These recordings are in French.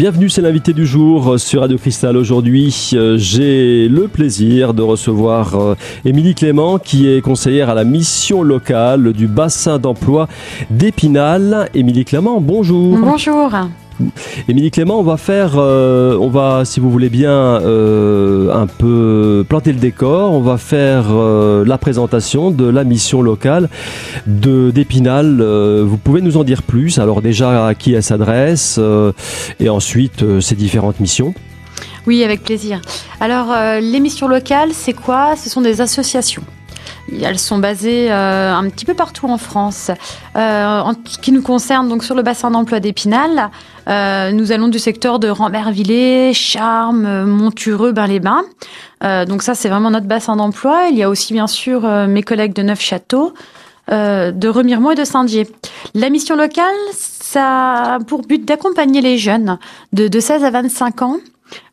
Bienvenue, c'est l'invité du jour sur Radio Cristal. Aujourd'hui, euh, j'ai le plaisir de recevoir euh, Émilie Clément, qui est conseillère à la mission locale du bassin d'emploi d'Épinal. Émilie Clément, bonjour. Bonjour. Émilie Clément, on va faire, euh, on va, si vous voulez bien, euh, un peu planter le décor. On va faire euh, la présentation de la mission locale de d'Épinal. vous pouvez nous en dire plus Alors déjà, à qui elle s'adresse et ensuite ses différentes missions. Oui, avec plaisir. Alors, les missions locales, c'est quoi? Ce sont des associations elles sont basées euh, un petit peu partout en France. Euh, en ce qui nous concerne, donc sur le bassin d'emploi d'Épinal, euh, nous allons du secteur de Rambervillers, Charmes, Montureux, Bain-les-Bains. donc ça, c'est vraiment notre bassin d'emploi. Il y a aussi bien sûr mes collègues de Neufchâteau, de Remiremont et de Saint-Dié. La mission locale, ça a pour but d'accompagner les jeunes de, de 16 à 25 ans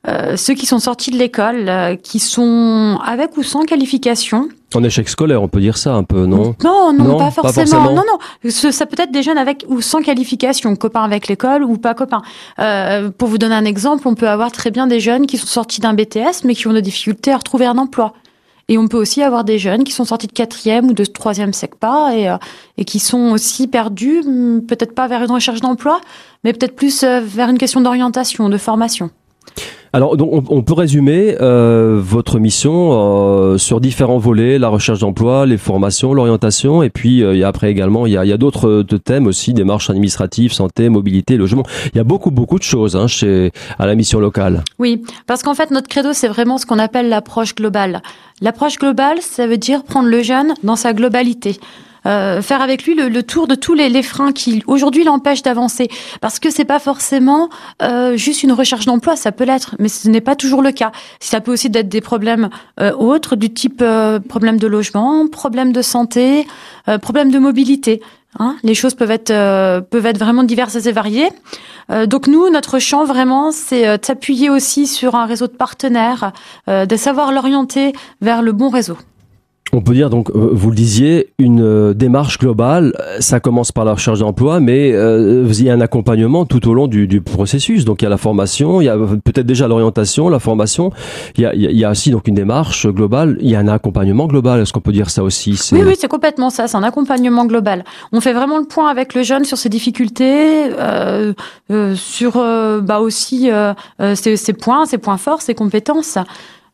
euh, ceux qui sont sortis de l'école, euh, qui sont avec ou sans qualification. En échec scolaire, on peut dire ça un peu, non? Non, non, pas, forcément. Non, non. Ça peut être des jeunes avec ou sans qualification, copains avec l'école ou pas copains. Euh, pour vous donner un exemple, on peut avoir très bien des jeunes qui sont sortis d'un BTS mais qui ont des difficultés à retrouver un emploi. Et on peut aussi avoir des jeunes qui sont sortis de quatrième ou de troisième SECPA et, et qui sont aussi perdus, peut-être pas vers une recherche d'emploi, mais peut-être plus vers une question d'orientation, de formation. Alors, donc, on, peut résumer euh, votre mission euh, sur différents volets la recherche d'emploi, les formations, l'orientation, et puis euh, il y a après également il y a, d'autres thèmes aussi, démarches administratives, santé, mobilité, logement. Il y a beaucoup beaucoup de choses hein, chez à la mission locale. Oui, parce qu'en fait notre credo c'est vraiment ce qu'on appelle l'approche globale. L'approche globale, ça veut dire prendre le jeune dans sa globalité. Euh, faire avec lui le, tour de tous les, les freins qui aujourd'hui l'empêchent d'avancer. Parce que c'est pas forcément euh, juste une recherche d'emploi, ça peut l'être, mais ce n'est pas toujours le cas. Ça peut aussi être des problèmes euh, autres, du type problème de logement, problème de santé, problème de mobilité. Hein. les choses peuvent être peuvent être vraiment diverses et variées. donc nous, notre champ vraiment, c'est de s'appuyer aussi sur un réseau de partenaires, de savoir l'orienter vers le bon réseau. On peut dire donc, euh, vous le disiez, une euh, démarche globale. Ça commence par la recherche d'emploi, mais euh, il y a un accompagnement tout au long du, processus. Donc il y a la formation, il y a peut-être déjà l'orientation, la formation. Il y, a, il y a aussi donc une démarche globale. Il y a un accompagnement global. Est-ce qu'on peut dire ça aussi? Oui, oui, c'est complètement ça. C'est un accompagnement global. On fait vraiment le point avec le jeune sur ses difficultés, sur bah aussi ses, ses points, ses points forts, ses compétences.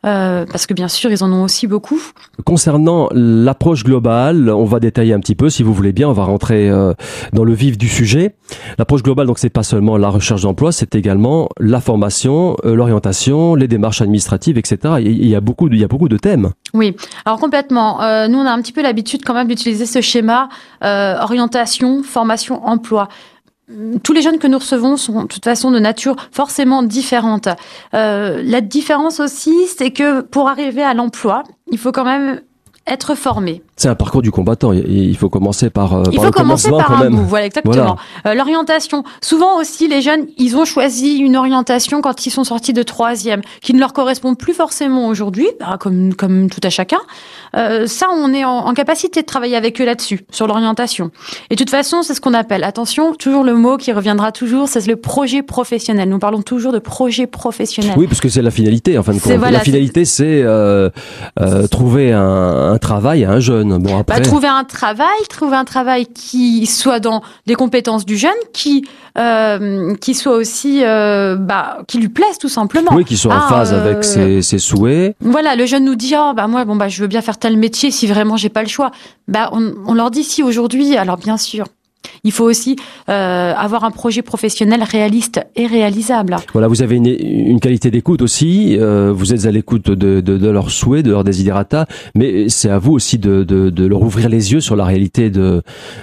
Euh, parce que bien sûr, ils en ont aussi beaucoup. Concernant l'approche globale, on va détailler un petit peu, si vous voulez bien, on va rentrer euh, dans le vif du sujet. L'approche globale, donc, c'est pas seulement la recherche d'emploi, c'est également la formation, euh, l'orientation, les démarches administratives, etc. Il y a beaucoup, de, il y a beaucoup de thèmes. Oui, alors complètement. nous, on a un petit peu l'habitude quand même d'utiliser ce schéma orientation, formation, emploi tous les jeunes que nous recevons sont de toute façon de nature forcément différente. Euh, la différence aussi, c'est que pour arriver à l'emploi, il faut quand même être formé. C'est un parcours du combattant. Il faut commencer par. Euh, il faut commencer par un bout. Voilà, exactement. Euh, l'orientation. Souvent aussi, les jeunes, ils ont choisi une orientation quand ils sont sortis de troisième, qui ne leur correspond plus forcément aujourd'hui, bah, comme comme tout à chacun. Euh, ça, on est en, capacité de travailler avec eux là-dessus, sur l'orientation. Et de toute façon, c'est ce qu'on appelle. Attention, toujours le mot qui reviendra toujours, c'est le projet professionnel. Nous parlons toujours de projet professionnel. Oui, parce que c'est la finalité. En fin de compte, la finalité, c'est euh, euh, trouver un, un travail à un jeune Bon, après... Bah, trouver un travail, trouver un travail qui soit dans les compétences du jeune, qui euh, qui soit aussi euh, bah, qui lui plaise tout simplement. Oui, qui soit en ah, phase avec euh, ses, ses, souhaits. Voilà, le jeune nous dit oh, bah moi bon bah je veux bien faire tel métier si vraiment j'ai pas le choix. Bah on, on leur dit si aujourd'hui alors bien sûr il faut aussi euh, avoir un projet professionnel réaliste et réalisable. Voilà, vous avez une, une qualité d'écoute aussi. Euh, vous êtes à l'écoute de, de, de, leurs souhaits, de leurs desiderata, mais c'est à vous aussi de, de, de, leur ouvrir les yeux sur la réalité de,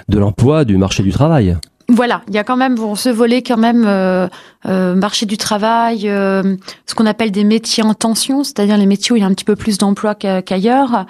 de l'emploi, du marché du travail. Voilà, il y a quand même bon, ce volet quand même euh, euh marché du travail, euh, ce qu'on appelle des métiers en tension, c'est-à-dire les métiers où il y a un petit peu plus d'emploi qu'ailleurs.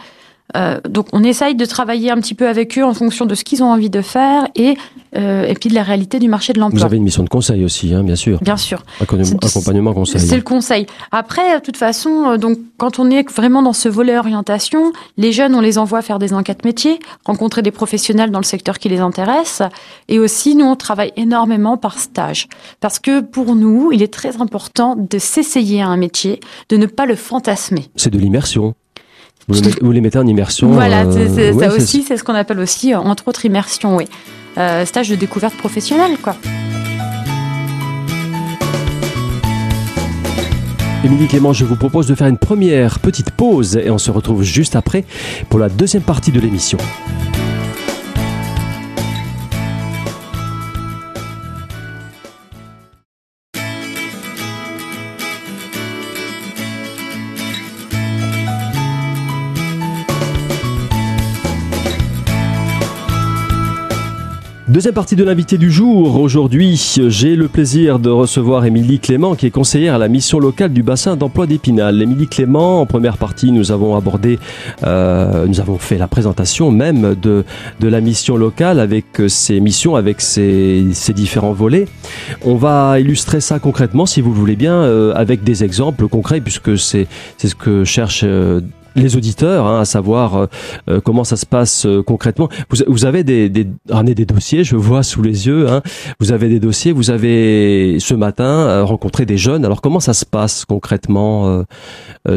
Euh, donc on essaye de travailler un petit peu avec eux en fonction de ce qu'ils ont envie de faire et euh, et puis de la réalité du marché de l'emploi. Vous avez une mission de conseil aussi, hein, bien sûr. Bien sûr. Accompagnement, conseil. C'est le conseil. Après, de toute façon, euh, donc quand on est vraiment dans ce volet orientation, les jeunes, on les envoie faire des enquêtes métiers, rencontrer des professionnels dans le secteur qui les intéresse, et aussi nous on travaille énormément par stage, parce que pour nous, il est très important de s'essayer à un métier, de ne pas le fantasmer. C'est de l'immersion. Vous, les mettez en immersion. Voilà, euh, ça aussi, c'est ce qu'on appelle aussi, entre autres, immersion, oui. Euh, stage de découverte professionnelle, quoi. Émilie Clément, je vous propose de faire une première petite pause et on se retrouve juste après pour la deuxième partie de l'émission. Deuxième partie de l'invité du jour. Aujourd'hui, j'ai le plaisir de recevoir Émilie Clément, qui est conseillère à la mission locale du bassin d'emploi d'Épinal. Émilie Clément, en première partie, nous avons abordé, euh, nous avons fait la présentation même de, de la mission locale avec ses missions, avec ses, ses différents volets. On va illustrer ça concrètement, si vous le voulez bien, euh, avec des exemples concrets, puisque c'est ce que cherche euh, les auditeurs, hein, à savoir euh, euh, comment ça se passe euh, concrètement. Vous, avez des, des, des dossiers, je vois sous les yeux. Hein, vous avez des dossiers. Vous avez ce matin rencontré des jeunes. Alors comment ça se passe concrètement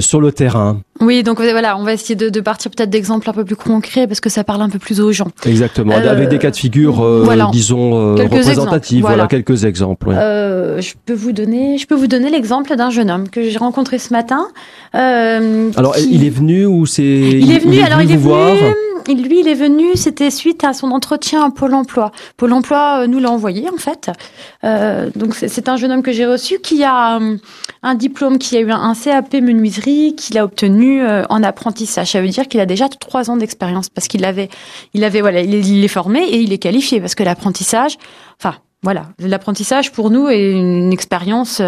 sur le terrain? Oui, donc voilà, on va essayer de, de partir peut-être d'exemples un peu plus concrets parce que ça parle un peu plus aux gens. Exactement, avec des cas de figure, disons représentatifs. Voilà. quelques exemples. je peux vous donner, je peux vous donner l'exemple d'un jeune homme que j'ai rencontré ce matin. Alors il est venu ou c'est Il est venu. alors il est venu. Lui, il est venu. C'était suite à son entretien à Pôle Emploi. Pôle Emploi euh, nous l'a envoyé en fait. Euh, donc c'est un jeune homme que j'ai reçu qui a euh, un diplôme, qui a eu un CAP menuiserie, qu'il a obtenu en apprentissage. Ça veut dire qu'il a déjà trois ans d'expérience parce qu'il avait, il avait voilà, il est, formé et il est qualifié parce que l'apprentissage, enfin voilà, l'apprentissage pour nous est une expérience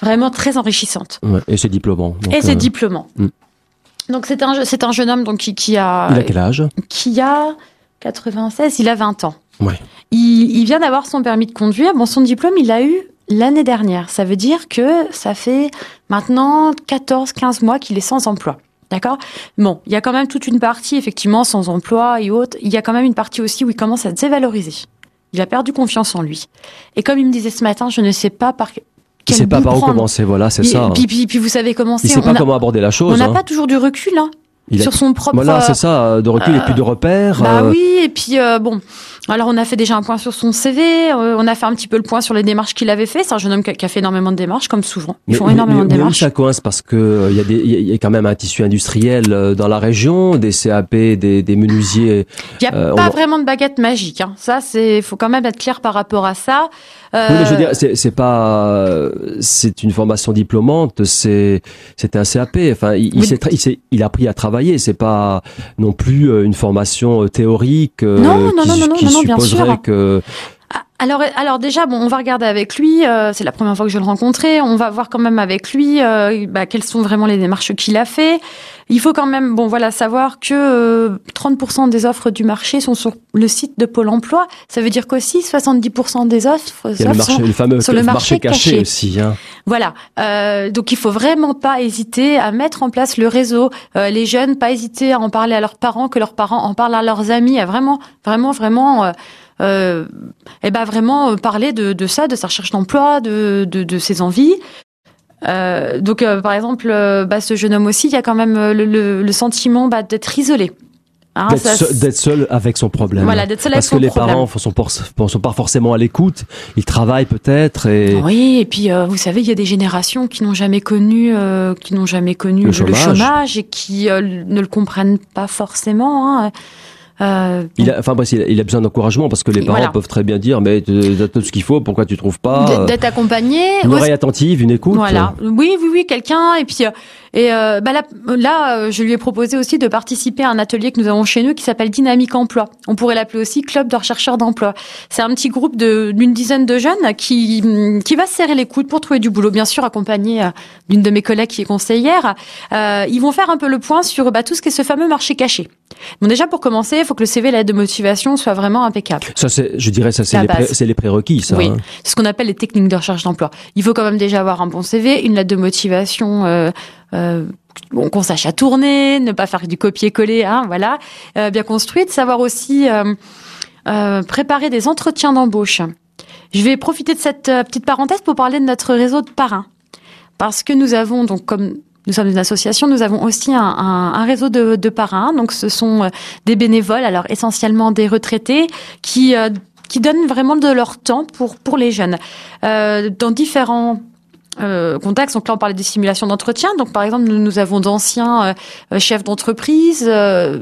vraiment très enrichissante. et c'est diplômant. et c'est diplômant. Hmm. Donc c'est un, c'est un jeune homme donc qui, qui, a... Il a quel âge? Qui a 96, il a 20 ans. Ouais. Il, il vient d'avoir son permis de conduire. Bon, son diplôme, il l'a eu l'année dernière. Ça veut dire que ça fait maintenant 14, 15 mois qu'il est sans emploi. D'accord? Bon, il y a quand même toute une partie, effectivement, sans emploi et autres. Il y a quand même une partie aussi où il commence à se dévaloriser. Il a perdu confiance en lui. Et comme il me disait ce matin, je ne sais pas par il sait pas par où commencer, voilà, c'est ça. Puis, puis, puis, vous savez comment c'est. Il sait pas comment aborder la chose. On n'a hein. pas toujours du recul, hein sur son propre. Voilà, c'est ça, de recul et puis de euh, repères. Bah euh. oui, et puis euh, bon, alors on a fait déjà un point sur son CV, on a fait un petit peu le point sur les démarches qu'il avait fait. C'est un jeune homme qui a fait énormément de démarches, comme souvent. Ils font énormément de démarches. Ça coince parce que il y a des, il y a quand même un tissu industriel dans la région, des CAP, des, des menuisiers. Il n'y a pas vraiment de baguette magique. Hein. Ça, c'est, faut quand même être clair par rapport à ça. Euh... Oui, mais je veux dire, c'est pas, c'est une formation diplômante, c'est, c'était un CAP. Enfin, il, il, il, il, a appris à travailler. C'est pas non plus euh, une formation euh, théorique. Euh, non, non, qui, non, non, qui non, bien sûr. que alors, alors déjà, bon, on va regarder avec lui. Euh, c'est la première fois que je le rencontrais. On va voir quand même avec lui euh, bah, quelles sont vraiment les démarches qu'il a fait. Il faut quand même, bon, voilà, savoir que 30% euh, des offres du marché sont sur le site de Pôle Emploi. Ça veut dire qu'aussi 70% des offres, y a le marché, sont le fameux sur le marché, caché, caché, aussi. Hein. Voilà. donc, il faut vraiment pas hésiter à mettre en place le réseau. les jeunes, pas hésiter à en parler à leurs parents, que leurs parents en parlent à leurs amis. À vraiment, vraiment, vraiment euh, et ben vraiment euh, parler de, de, ça, de sa recherche d'emploi, de, de, de, ses envies. Euh, donc, euh, par exemple, bah, ce jeune homme aussi, il y a quand même le, le, le sentiment bah, d'être isolé. Hein, d'être, seul, avec son problème. Voilà, d'être seul Parce avec que les parents sont, sont pas forcément à l'écoute. Ils travaillent peut-être. Et... Oui, et puis vous savez, il y a des générations qui n'ont jamais connu, qui n'ont jamais connu le, le chômage. chômage. et qui ne le comprennent pas forcément. Hein. Euh, il a, enfin, il a besoin d'encouragement parce que les parents peuvent très bien dire, mais tu as tout ce qu'il faut, pourquoi tu trouves pas D'être accompagné. Une oreille attentive, une écoute. Voilà. Oui, oui, oui, quelqu'un. Et puis, euh, Et euh, bah là, là, euh, je lui ai proposé aussi de participer à un atelier que nous avons chez nous qui s'appelle Dynamique Emploi. On pourrait l'appeler aussi Club de rechercheurs d'emploi. C'est un petit groupe d'une dizaine de jeunes qui, qui va se serrer les coudes pour trouver du boulot, bien sûr accompagné euh, d'une de mes collègues qui est conseillère. Euh, ils vont faire un peu le point sur bah, tout ce qui est ce fameux marché caché. Bon, déjà pour commencer, il faut que le CV, l'aide de motivation, soit vraiment impeccable. Ça, c'est, je dirais, ça c'est les, les, prérequis, ça. Oui, hein. c'est ce qu'on appelle les techniques de recherche d'emploi. Il faut quand même déjà avoir un bon CV, une lettre de motivation. Euh, bon, qu'on sache à tourner, ne pas faire du copier-coller, hein, voilà, euh, bien construite, savoir aussi euh, euh, préparer des entretiens d'embauche. Je vais profiter de cette euh, petite parenthèse pour parler de notre réseau de parrains, parce que nous avons donc comme nous sommes une association, nous avons aussi un, réseau de, parrains. Donc, ce sont des bénévoles, alors essentiellement des retraités, qui qui donnent vraiment de leur temps pour pour les jeunes euh, dans différents euh, contextes. Donc là, on parlait des simulations d'entretien. Donc par exemple, nous, nous avons d'anciens euh, chefs d'entreprise, euh,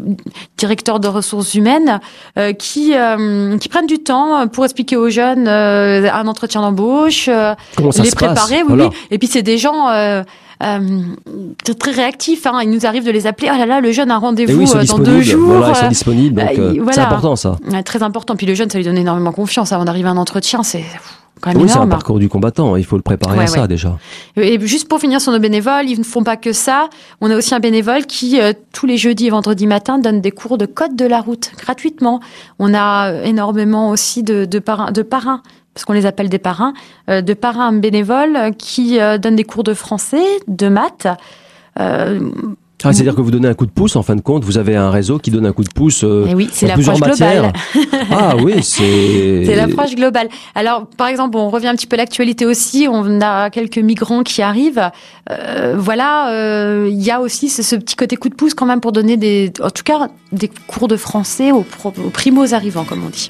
directeurs de ressources humaines, euh, qui euh, qui prennent du temps pour expliquer aux jeunes un entretien d'embauche, les préparer. Oui, oui. Et puis c'est des gens. Euh, très réactifs. Hein. Il nous arrive de les appeler. Oh là là, le jeune a un rendez-vous oui, dans deux jours. Voilà, ils sont disponibles. Donc, voilà. c'est important ça. très important. Puis le jeune, ça lui donne énormément confiance. Avant d'arriver à un entretien, c'est oui, c'est un parcours du combattant. Il faut le préparer à ça déjà. Et juste pour finir sur nos bénévoles, ils ne font pas que ça. On a aussi un bénévole qui, euh, tous les jeudis et vendredis matin, donne des cours de code de la route gratuitement. On a énormément aussi de, de parrains, de parrains parce qu'on les appelle des parrains, euh, de parrains bénévoles qui euh, donnent des cours de français, de maths. Ah, C'est-à-dire que vous donnez un coup de pouce, en fin de compte, vous avez un réseau qui donne un coup de pouce euh, oui, c'est l'approche globale. ah oui, c'est... C'est l'approche globale. Alors, par exemple, on revient un petit peu à l'actualité aussi, on a quelques migrants qui arrivent. Euh, voilà, euh, il y a aussi ce, ce, petit côté coup de pouce quand même pour donner des, en tout cas, des cours de français aux, aux primos arrivants, comme on dit.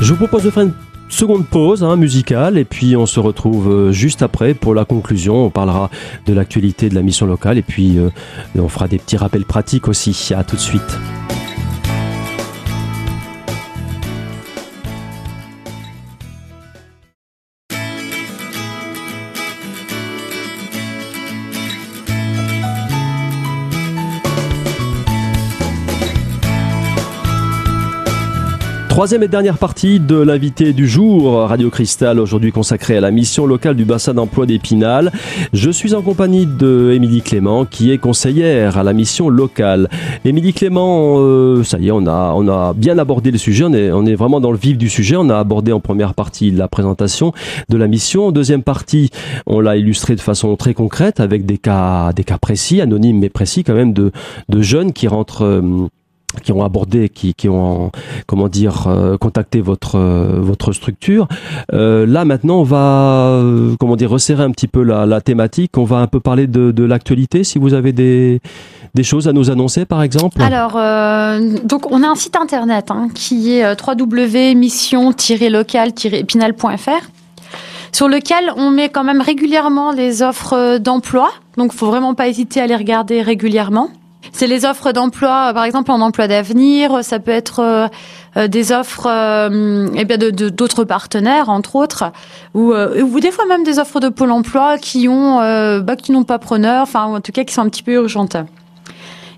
Je vous propose de faire une seconde pause hein, musicale et puis on se retrouve euh, juste après pour la conclusion. On parlera de l'actualité de la mission locale et puis euh, on fera des petits rappels pratiques aussi. À tout de suite. Troisième et dernière partie de l'invité du jour, Radio Cristal, aujourd'hui consacrée à la mission locale du bassin d'emploi d'Épinal. Je suis en compagnie de Émilie Clément, qui est conseillère à la mission locale. Émilie Clément, euh, ça y est, on a, on a bien abordé le sujet, on est, on est vraiment dans le vif du sujet. On a abordé en première partie la présentation de la mission. En deuxième partie, on l'a illustré de façon très concrète avec des cas, des cas précis, anonymes mais précis quand même, de, de jeunes qui rentrent. Euh, qui ont abordé, qui, qui ont comment dire euh, contacté votre euh, votre structure. Euh, là maintenant, on va comment dire resserrer un petit peu la, la, thématique. On va un peu parler de, de l'actualité. Si vous avez des des choses à nous annoncer, par exemple. Alors donc on a un site internet hein, qui est www.mission-local-épinal.fr sur lequel on met quand même régulièrement les offres d'emploi. Donc faut vraiment pas hésiter à les regarder régulièrement. C'est les offres d'emploi, par exemple en emploi d'avenir, ça peut être euh, euh des offres euh, eh bien de d'autres partenaires entre autres ou, euh, ou des fois même des offres de Pôle emploi qui ont euh, bah, qui n'ont pas preneur, enfin en tout cas qui sont un petit peu urgentes.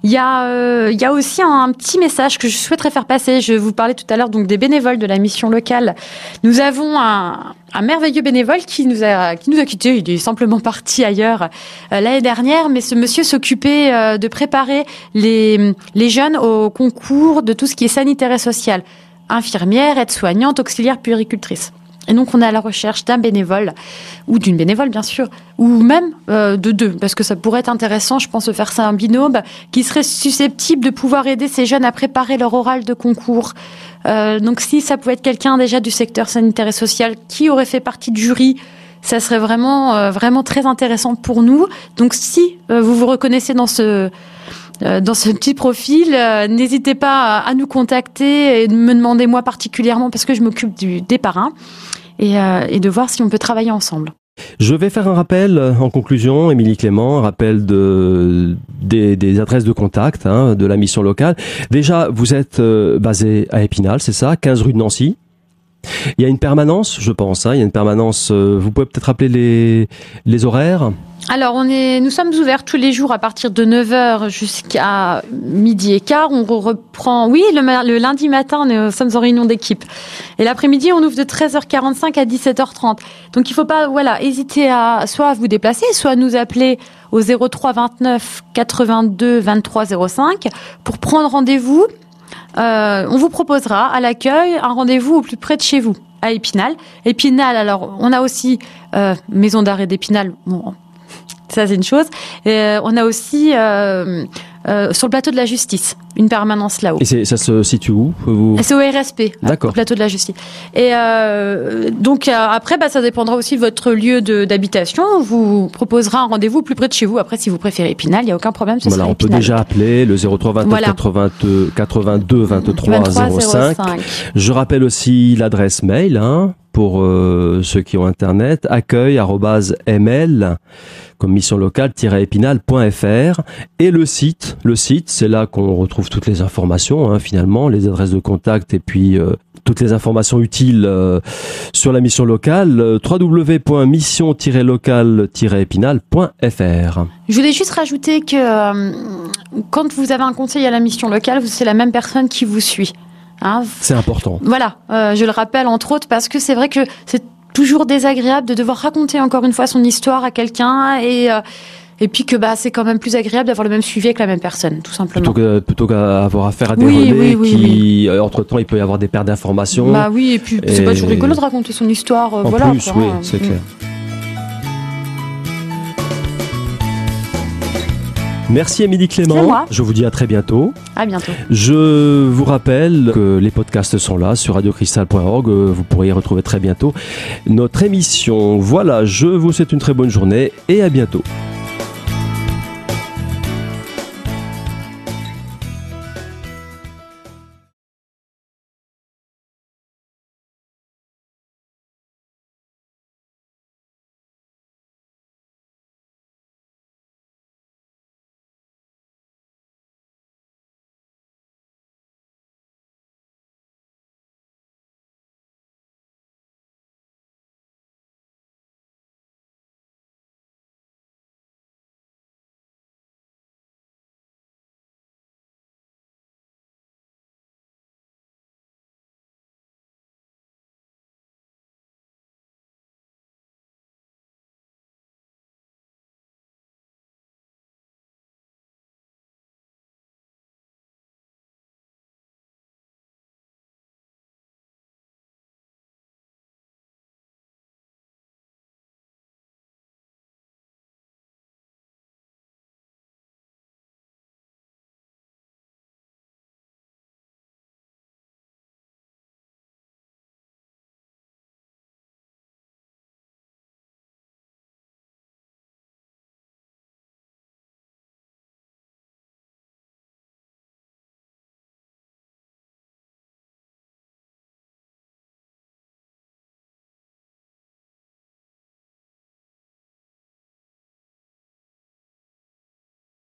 Il y a, euh, il y a aussi un, petit message que je souhaiterais faire passer. Je vous parlais tout à l'heure donc des bénévoles de la mission locale. Nous avons un, un merveilleux bénévole qui nous a qui nous a quittés. Il est simplement parti ailleurs euh, l'année dernière, mais ce monsieur s'occupait euh, de préparer les les jeunes au concours de tout ce qui est sanitaire et social, infirmière, aide-soignante, auxiliaire, puéricultrice. Et donc on est à la recherche d'un bénévole ou d'une bénévole bien sûr, ou même euh, de deux, parce que ça pourrait être intéressant, je pense, de faire ça un binôme qui serait susceptible de pouvoir aider ces jeunes à préparer leur oral de concours. Euh, donc si ça pouvait être quelqu'un déjà du secteur sanitaire et social qui aurait fait partie du jury, ça serait vraiment euh, vraiment très intéressant pour nous. Donc si vous vous reconnaissez dans ce dans ce petit profil, euh, n'hésitez pas à, nous contacter et me demander moi particulièrement parce que je m'occupe des parrains et, euh, et de voir si on peut travailler ensemble. Je vais faire un rappel en conclusion, Émilie Clément, un rappel de, des, adresses de contact hein, de la mission locale. Déjà, vous êtes euh, basé à Épinal, c'est ça 15 rue de Nancy Il y a une permanence, je pense. Hein, il y a une permanence. Euh, vous pouvez peut-être rappeler les, les horaires alors, on est, nous sommes ouverts tous les jours à partir de 9h jusqu'à midi et quart. On reprend, oui, le, le lundi matin, nous sommes en réunion d'équipe. Et l'après-midi, on ouvre de 13h45 à 17h30. Donc, il faut pas, voilà, hésiter à soit vous déplacer, soit à nous appeler au 03 29 82 23 05 pour prendre rendez-vous. Euh, on vous proposera à l'accueil un rendez-vous au plus près de chez vous à Épinal. Épinal, alors on a aussi euh, maison d'arrêt d'Épinal. Bon, ça c'est une chose. Euh, on a aussi euh, euh, sur le plateau de la justice une permanence là-haut. Et ça se situe où? Vous... C'est au RSP, au plateau de la justice. Et euh, donc après, bah, ça dépendra aussi de votre lieu d'habitation. On vous proposera un rendez-vous plus près de chez vous. Après, si vous préférez Épinal, il n'y a aucun problème. Ce voilà, on peut déjà appeler le 03 29 82, 82 23, 05. Je rappelle aussi l'adresse mail. Hein, pour euh, ceux qui ont internet, accueil@ml comme mission locale-épinal.fr et le site. Le site, c'est là qu'on retrouve toutes les informations hein, finalement, les adresses de contact et puis euh, toutes les informations utiles euh, sur la mission locale www.mission-locale-épinal.fr. Je voulais juste rajouter que quand vous avez un conseil à la mission locale, c'est la même personne qui vous suit. Hein. c'est important. Voilà, euh, je le rappelle entre autres parce que c'est vrai que c'est toujours désagréable de devoir raconter encore une fois son histoire à quelqu'un et euh, et puis que bah c'est quand même plus agréable d'avoir le même suivi avec la même personne, tout simplement. Plutôt qu'avoir affaire à des relais qui, euh, entre temps, il peut y avoir des pertes d'informations. Bah oui, et puis c'est pas toujours rigolo de raconter son histoire. En voilà, plus, oui, c'est clair. Merci Émilie Clément. Je vous dis à très bientôt. À bientôt. Je vous rappelle que les podcasts sont là sur radiocristal.org. Vous pourrez y retrouver très bientôt notre émission. Voilà, je vous souhaite une très bonne journée et à bientôt.